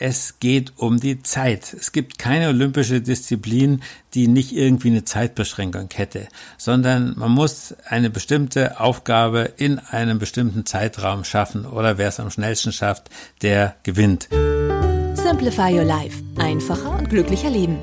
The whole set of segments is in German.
Es geht um die Zeit. Es gibt keine olympische Disziplin, die nicht irgendwie eine Zeitbeschränkung hätte, sondern man muss eine bestimmte Aufgabe in einem bestimmten Zeitraum schaffen oder wer es am schnellsten schafft, der gewinnt. Simplify Your Life. Einfacher und glücklicher Leben.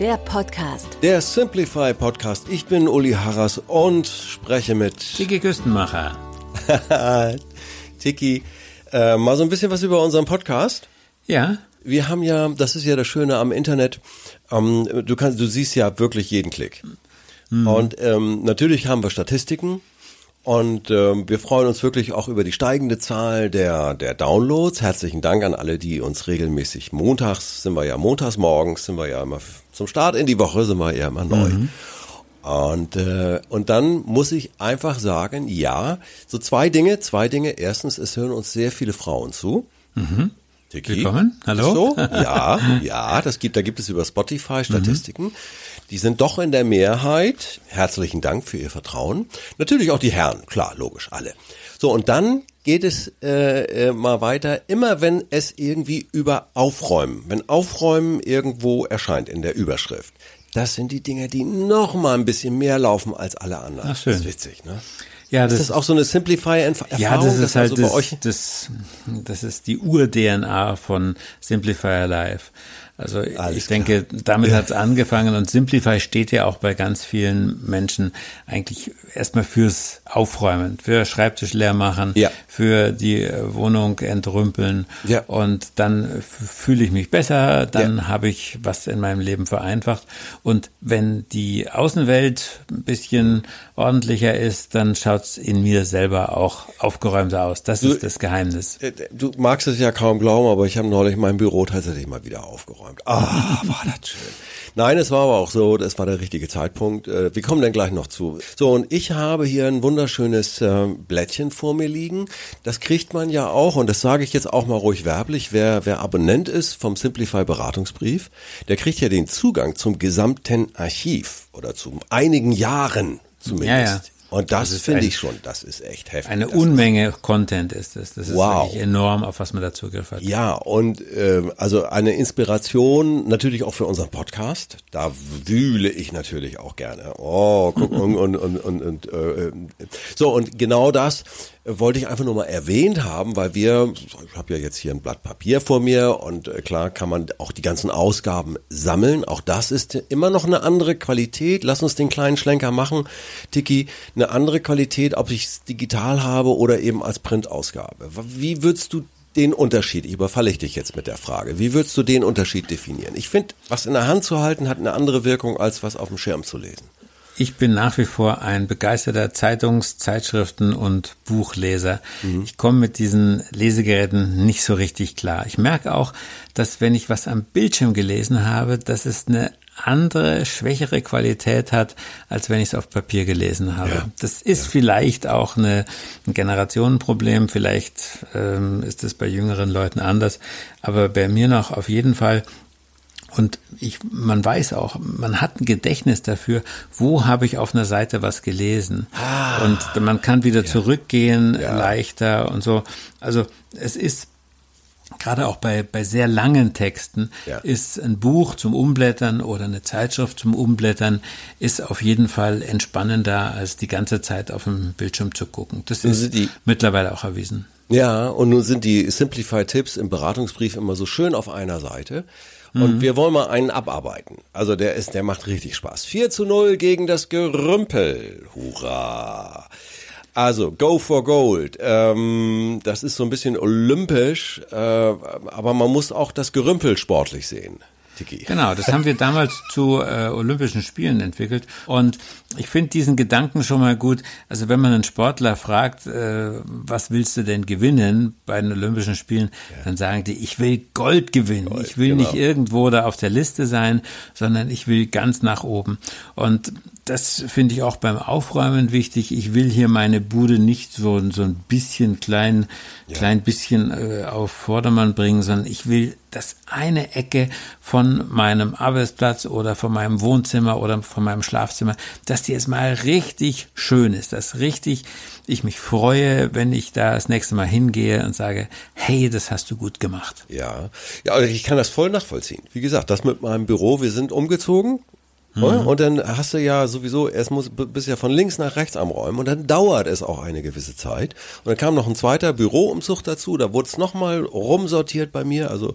Der Podcast. Der Simplify Podcast. Ich bin Uli Harras und spreche mit Tiki Küstenmacher. Tiki. Äh, mal so ein bisschen was über unseren Podcast. Ja. Wir haben ja, das ist ja das Schöne am Internet, ähm, du kannst, du siehst ja wirklich jeden Klick. Mhm. Und ähm, natürlich haben wir Statistiken und ähm, wir freuen uns wirklich auch über die steigende Zahl der, der Downloads. Herzlichen Dank an alle, die uns regelmäßig montags, sind wir ja montags morgens, sind wir ja immer zum Start in die Woche, sind wir ja immer neu. Mhm. Und, äh, und dann muss ich einfach sagen, ja, so zwei Dinge, zwei Dinge. Erstens, es hören uns sehr viele Frauen zu. Mhm. Tiki. Willkommen. Hallo. So? Ja, ja, das gibt, da gibt es über Spotify Statistiken. Mhm. Die sind doch in der Mehrheit. Herzlichen Dank für Ihr Vertrauen. Natürlich auch die Herren, klar, logisch, alle. So, und dann geht es äh, äh, mal weiter, immer wenn es irgendwie über Aufräumen, wenn Aufräumen irgendwo erscheint in der Überschrift. Das sind die Dinge, die noch mal ein bisschen mehr laufen als alle anderen. Ach, schön. Das ist witzig, ne? Ja, das ist das auch so eine Simplify-Erfahrung? Ja, das ist halt also das, das, das ist die Ur-DNA von Simplifier Live. Also Alles ich denke, damit hat es angefangen und Simplify steht ja auch bei ganz vielen Menschen eigentlich erstmal fürs Aufräumen, für Schreibtisch leer machen, ja. für die Wohnung entrümpeln ja. und dann fühle ich mich besser, dann ja. habe ich was in meinem Leben vereinfacht und wenn die Außenwelt ein bisschen ordentlicher ist, dann schaut es in mir selber auch aufgeräumter aus. Das du, ist das Geheimnis. Äh, du magst es ja kaum glauben, aber ich habe neulich mein Büro tatsächlich mal wieder aufgeräumt aufgeräumt. Ah, war das schön. Nein, es war aber auch so, das war der richtige Zeitpunkt. Äh, wir kommen dann gleich noch zu. So, und ich habe hier ein wunderschönes äh, Blättchen vor mir liegen. Das kriegt man ja auch, und das sage ich jetzt auch mal ruhig werblich, wer, wer Abonnent ist vom Simplify Beratungsbrief, der kriegt ja den Zugang zum gesamten Archiv oder zu einigen Jahren zumindest. Ja, ja. Und das, das finde ich schon, das ist echt heftig. Eine Unmenge ist, Content ist das. Das ist wow. wirklich enorm, auf was man da Zugriff hat. Ja, und äh, also eine Inspiration natürlich auch für unseren Podcast. Da wühle ich natürlich auch gerne. Oh, guck und und und und, und äh, so und genau das wollte ich einfach nur mal erwähnt haben, weil wir, ich habe ja jetzt hier ein Blatt Papier vor mir und äh, klar kann man auch die ganzen Ausgaben sammeln. Auch das ist immer noch eine andere Qualität. Lass uns den kleinen Schlenker machen, Tiki. Eine andere Qualität, ob ich es digital habe oder eben als Printausgabe. Wie würdest du den Unterschied, ich überfalle ich dich jetzt mit der Frage, wie würdest du den Unterschied definieren? Ich finde, was in der Hand zu halten, hat eine andere Wirkung, als was auf dem Schirm zu lesen. Ich bin nach wie vor ein begeisterter Zeitungs-, Zeitschriften- und Buchleser. Mhm. Ich komme mit diesen Lesegeräten nicht so richtig klar. Ich merke auch, dass wenn ich was am Bildschirm gelesen habe, dass es eine andere, schwächere Qualität hat, als wenn ich es auf Papier gelesen habe. Ja. Das ist ja. vielleicht auch eine, ein Generationenproblem, vielleicht ähm, ist es bei jüngeren Leuten anders, aber bei mir noch auf jeden Fall und ich, man weiß auch, man hat ein Gedächtnis dafür, wo habe ich auf einer Seite was gelesen. Ah, und man kann wieder ja. zurückgehen, ja. leichter und so. Also es ist gerade auch bei, bei sehr langen Texten ja. ist ein Buch zum Umblättern oder eine Zeitschrift zum Umblättern ist auf jeden Fall entspannender, als die ganze Zeit auf dem Bildschirm zu gucken. Das ist die, mittlerweile auch erwiesen. Ja, und nun sind die Simplify-Tipps im Beratungsbrief immer so schön auf einer Seite. Und mhm. wir wollen mal einen abarbeiten. Also der ist, der macht richtig Spaß. 4 zu 0 gegen das Gerümpel. Hurra! Also, Go for Gold. Ähm, das ist so ein bisschen olympisch, äh, aber man muss auch das Gerümpel sportlich sehen. Sigerstrategie. Genau, das haben wir damals zu äh, Olympischen Spielen entwickelt. Und ich finde diesen Gedanken schon mal gut. Also wenn man einen Sportler fragt, äh, was willst du denn gewinnen bei den Olympischen Spielen, ja. dann sagen die, ich will Gold gewinnen. Gold, ich will genau. nicht irgendwo da auf der Liste sein, sondern ich will ganz nach oben. Und das finde ich auch beim Aufräumen wichtig. Ich will hier meine Bude nicht so, so ein bisschen klein, ja. klein bisschen äh, auf Vordermann bringen, sondern ich will dass eine Ecke von meinem Arbeitsplatz oder von meinem Wohnzimmer oder von meinem Schlafzimmer, dass die jetzt mal richtig schön ist, dass richtig ich mich freue, wenn ich da das nächste Mal hingehe und sage, hey, das hast du gut gemacht. Ja, ja, also ich kann das voll nachvollziehen. Wie gesagt, das mit meinem Büro, wir sind umgezogen Mhm. Und dann hast du ja sowieso, erst muss, bist ja von links nach rechts am Räumen und dann dauert es auch eine gewisse Zeit. Und dann kam noch ein zweiter Büroumzug dazu, da wurde es nochmal rumsortiert bei mir, also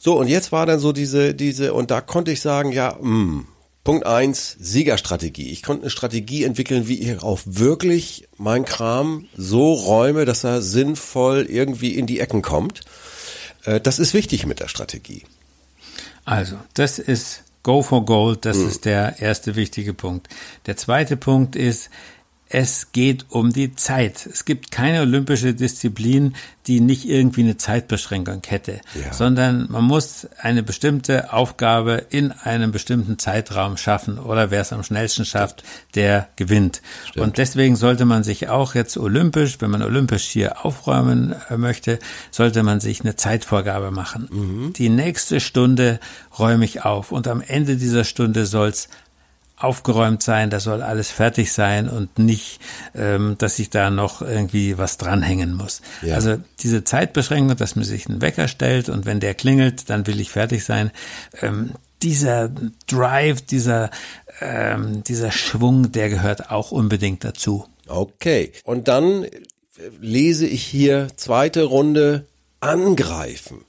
so, und jetzt war dann so diese, diese, und da konnte ich sagen, ja, mh, hm, Punkt eins Siegerstrategie. Ich konnte eine Strategie entwickeln, wie ich auch wirklich mein Kram so räume, dass er sinnvoll irgendwie in die Ecken kommt. Äh, das ist wichtig mit der Strategie. Also, das ist Go for Gold, das mhm. ist der erste wichtige Punkt. Der zweite Punkt ist, es geht um die Zeit. Es gibt keine olympische Disziplin, die nicht irgendwie eine Zeitbeschränkung hätte, ja. sondern man muss eine bestimmte Aufgabe in einem bestimmten Zeitraum schaffen oder wer es am schnellsten schafft, der gewinnt. Stimmt. Und deswegen sollte man sich auch jetzt olympisch, wenn man olympisch hier aufräumen äh, möchte, sollte man sich eine Zeitvorgabe machen. Mhm. Die nächste Stunde räume ich auf und am Ende dieser Stunde soll's aufgeräumt sein, da soll alles fertig sein und nicht, ähm, dass ich da noch irgendwie was dranhängen muss. Ja. Also diese Zeitbeschränkung, dass man sich einen Wecker stellt und wenn der klingelt, dann will ich fertig sein. Ähm, dieser Drive, dieser, ähm, dieser Schwung, der gehört auch unbedingt dazu. Okay. Und dann lese ich hier zweite Runde angreifen.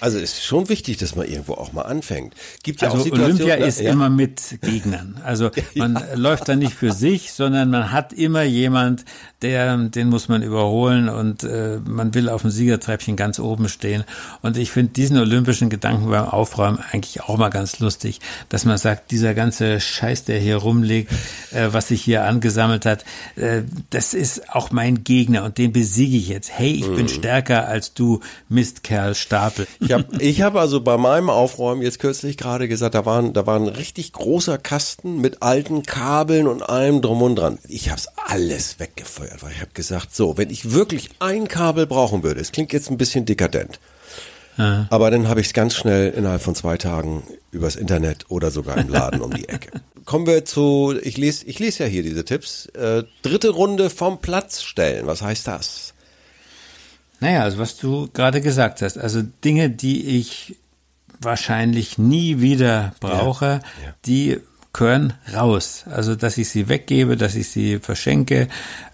Also es ist schon wichtig, dass man irgendwo auch mal anfängt. Gibt ja also auch Situationen, Olympia ist ja. immer mit Gegnern. Also man ja. läuft da nicht für sich, sondern man hat immer jemand, der, den muss man überholen und äh, man will auf dem Siegertreppchen ganz oben stehen. Und ich finde diesen olympischen Gedanken beim Aufräumen eigentlich auch mal ganz lustig, dass man sagt, dieser ganze Scheiß, der hier rumliegt, äh, was sich hier angesammelt hat, äh, das ist auch mein Gegner und den besiege ich jetzt. Hey, ich mhm. bin stärker als du, Mistkerl Stapel. Ich habe ich hab also bei meinem Aufräumen jetzt kürzlich gerade gesagt, da waren, da war ein richtig großer Kasten mit alten Kabeln und allem drum und dran. Ich habe es alles weggefeuert, weil ich habe gesagt, so, wenn ich wirklich ein Kabel brauchen würde, es klingt jetzt ein bisschen dekadent, aber dann habe ich es ganz schnell innerhalb von zwei Tagen übers Internet oder sogar im Laden um die Ecke. Kommen wir zu, ich lese, ich lese ja hier diese Tipps. Äh, dritte Runde vom Platz stellen. Was heißt das? Naja, also was du gerade gesagt hast, also Dinge, die ich wahrscheinlich nie wieder brauche, ja, ja. die gehören raus. Also, dass ich sie weggebe, dass ich sie verschenke,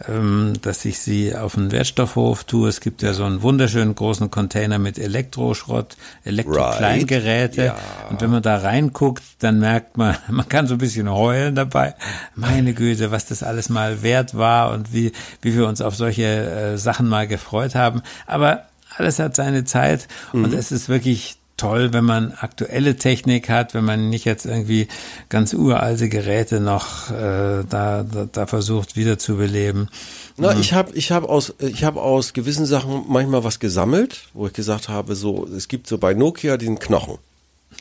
ähm, dass ich sie auf den Wertstoffhof tue. Es gibt ja so einen wunderschönen großen Container mit Elektroschrott, Elektrokleingeräte. Right. Ja. Und wenn man da reinguckt, dann merkt man, man kann so ein bisschen heulen dabei. Meine Güte, was das alles mal wert war und wie, wie wir uns auf solche äh, Sachen mal gefreut haben. Aber alles hat seine Zeit mhm. und es ist wirklich toll, wenn man aktuelle Technik hat, wenn man nicht jetzt irgendwie ganz uralte Geräte noch äh, da, da, da versucht wiederzubeleben. Na, mhm. ich habe ich hab aus ich habe aus gewissen Sachen manchmal was gesammelt, wo ich gesagt habe, so es gibt so bei Nokia den Knochen.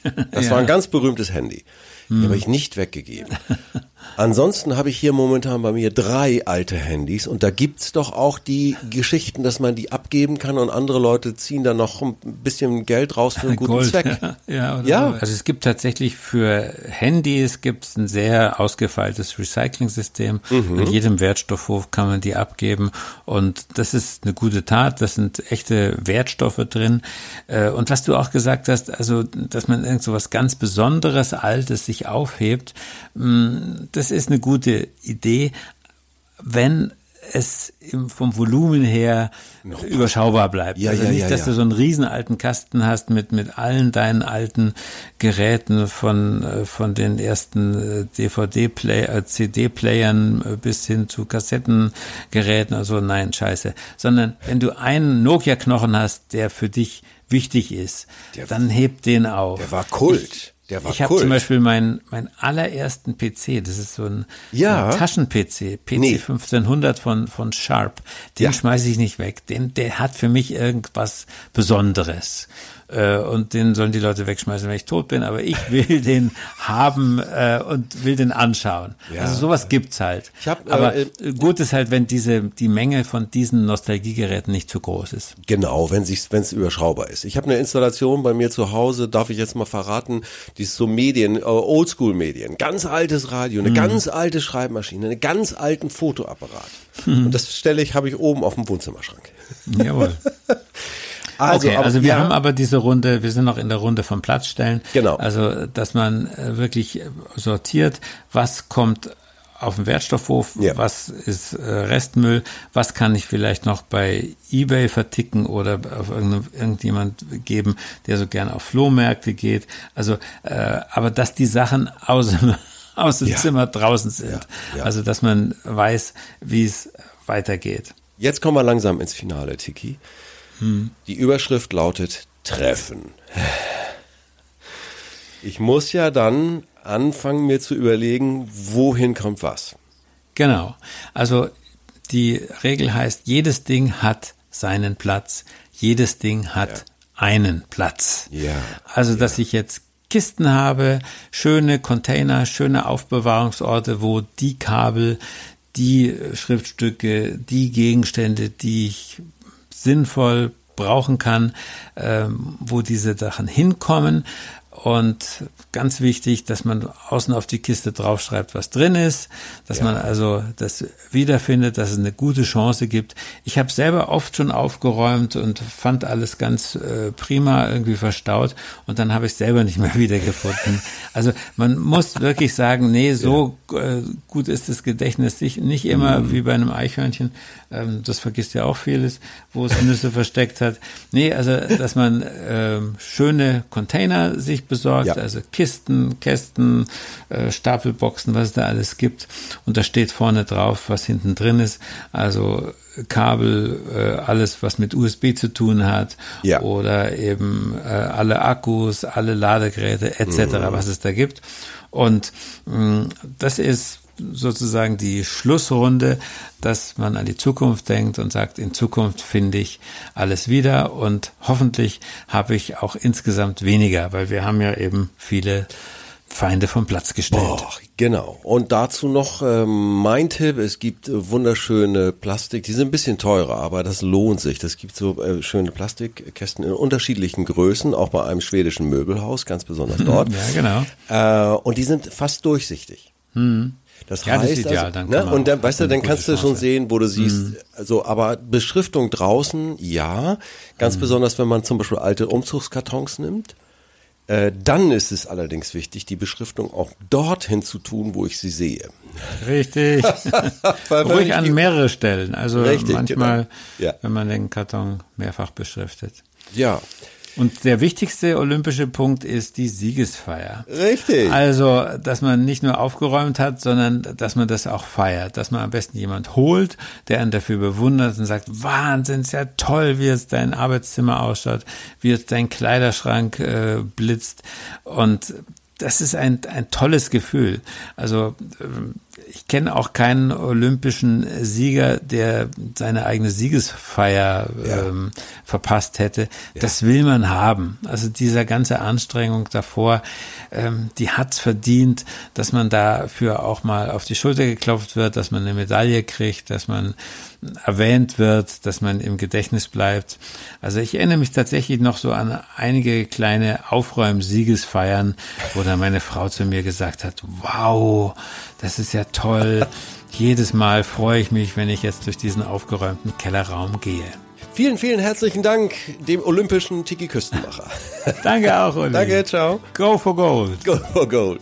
Das ja. war ein ganz berühmtes Handy. Die hm. habe ich nicht weggegeben. Ansonsten habe ich hier momentan bei mir drei alte Handys und da gibt's doch auch die Geschichten, dass man die abgeben kann und andere Leute ziehen da noch ein bisschen Geld raus für einen guten Gold. Zweck. ja, ja. Also es gibt tatsächlich für Handys gibt's ein sehr ausgefeiltes Recycling-System. Mhm. In jedem Wertstoffhof kann man die abgeben und das ist eine gute Tat. Das sind echte Wertstoffe drin. Äh, und was du auch gesagt hast, also dass man irgend so was ganz Besonderes, Altes sich aufhebt, mm, das ist eine gute Idee, wenn es vom Volumen her überschaubar bleibt. Ja, also ja, nicht, ja, dass du so einen riesen alten Kasten hast mit, mit allen deinen alten Geräten von, äh, von den ersten äh, CD-Playern äh, bis hin zu Kassettengeräten. Also nein, scheiße. Sondern wenn du einen Nokia-Knochen hast, der für dich wichtig ist, Der- dann heb den auf. Der war Kult. Der war Ich habe zum Beispiel meinen meinen allerersten PC, das ist so ein, Ja. ein Taschen-PC, PC Nee. 1500 von, von Sharp. Den Ja. schmeiße ich nicht weg. Den, der hat für mich irgendwas Besonderes. Äh, Und den sollen die Leute wegschmeißen, wenn ich tot bin, aber ich will den haben äh, und will den anschauen. Ja. Also sowas gibt's halt. Ich hab, äh, aber äh, gut ist halt, wenn diese die Menge von diesen Nostalgiegeräten nicht zu groß ist. Genau, wenn es wenn es überschaubar ist. Ich habe eine Installation bei mir zu Hause, darf ich jetzt mal verraten, die ist so Medien, äh, Oldschool-Medien, ganz altes Radio, Mhm. eine ganz alte Schreibmaschine, einen ganz alten Fotoapparat. Mhm. Und das stelle ich, habe ich oben auf dem Wohnzimmerschrank. Jawohl. Also, okay, aber- also wir ja. haben aber diese Runde, wir sind noch in der Runde vom Platzstellen. Genau. Also, dass man äh, wirklich äh, sortiert, was kommt auf den Wertstoffhof, Ja. was ist äh, Restmüll, was kann ich vielleicht noch bei Ebay verticken oder auf irgendjemand geben, der so gern auf Flohmärkte geht. Also, äh, aber dass die Sachen aus dem, aus dem Ja. Zimmer draußen sind. Ja. Also, dass man weiß, wie es weitergeht. Jetzt kommen wir langsam ins Finale, Tiki. Die Überschrift lautet Treffen. Ich muss ja dann anfangen, mir zu überlegen, wohin kommt was. Genau. Also die Regel heißt, jedes Ding hat seinen Platz, jedes Ding hat einen Platz. Ja, Also, dass ich jetzt Kisten habe, schöne Container, schöne Aufbewahrungsorte, wo die Kabel, die Schriftstücke, die Gegenstände, die ich sinnvoll brauchen kann, ähm, wo diese Sachen hinkommen. Und ganz wichtig, dass man außen auf die Kiste draufschreibt, was drin ist, dass man also das wiederfindet, dass es eine gute Chance gibt. Ich habe selber oft schon aufgeräumt und fand alles ganz äh, prima irgendwie verstaut und dann habe ich es selber nicht mehr wiedergefunden. Also man muss wirklich sagen, nee, so äh, gut ist das Gedächtnis nicht, immer wie bei einem Eichhörnchen. Ähm, das vergisst ja auch vieles, wo es Nüsse versteckt hat. Nee, also dass man ähm, schöne Container sich besorgt, Ja. also Kisten, Kästen, äh, Stapelboxen, was es da alles gibt. Und da steht vorne drauf, was hinten drin ist. Also Kabel, äh, alles, was mit USB zu tun hat. Ja. Oder eben äh, alle Akkus, alle Ladegeräte etc., Mhm. was es da gibt. Und mh, das ist sozusagen die Schlussrunde, dass man an die Zukunft denkt und sagt, in Zukunft finde ich alles wieder und hoffentlich habe ich auch insgesamt weniger, weil wir haben ja eben viele Feinde vom Platz gestellt. Boah, genau. Und dazu noch ähm, mein Tipp, es gibt äh, wunderschöne Plastik, die sind ein bisschen teurer, aber das lohnt sich. Das gibt so äh, schöne Plastikkästen in unterschiedlichen Größen, auch bei einem schwedischen Möbelhaus, ganz besonders dort. Ja, genau. Äh, und die sind fast durchsichtig. Das Ja, das heißt, ist ideal, also, ne? und dann, weißt du, dann kannst du schon sehen, wo du siehst, also, aber Beschriftung draußen, ja, ganz besonders, wenn man zum Beispiel alte Umzugskartons nimmt. Äh, dann ist es allerdings wichtig, die Beschriftung auch dorthin zu tun, wo ich sie sehe. Richtig. Ruhig an mehrere Stellen. Also Richtig, manchmal, genau. Ja. wenn man den Karton mehrfach beschriftet. Ja, Und der wichtigste olympische Punkt ist die Siegesfeier. richtig. Also, dass man nicht nur aufgeräumt hat, sondern dass man das auch feiert. Dass man am besten jemand holt, der einen dafür bewundert und sagt, Wahnsinn, ist ja toll, wie jetzt dein Arbeitszimmer ausschaut, wie jetzt dein Kleiderschrank äh, blitzt. Und das ist ein, ein tolles Gefühl. Also ähm, ich kenne auch keinen olympischen Sieger, der seine eigene Siegesfeier Ja. ähm, verpasst hätte. Das will man haben. Also dieser ganze Anstrengung davor, ähm, die hat's verdient, dass man dafür auch mal auf die Schulter geklopft wird, dass man eine Medaille kriegt, dass man erwähnt wird, dass man im Gedächtnis bleibt. Also ich erinnere mich tatsächlich noch so an einige kleine Aufräum-Siegesfeiern, wo dann meine Frau zu mir gesagt hat, wow, das ist ja toll. Jedes Mal freue ich mich, wenn ich jetzt durch diesen aufgeräumten Kellerraum gehe. Vielen, vielen herzlichen Dank dem olympischen Tiki Küstenmacher. Danke auch, Uli. Danke, ciao. Go for gold. Go for gold.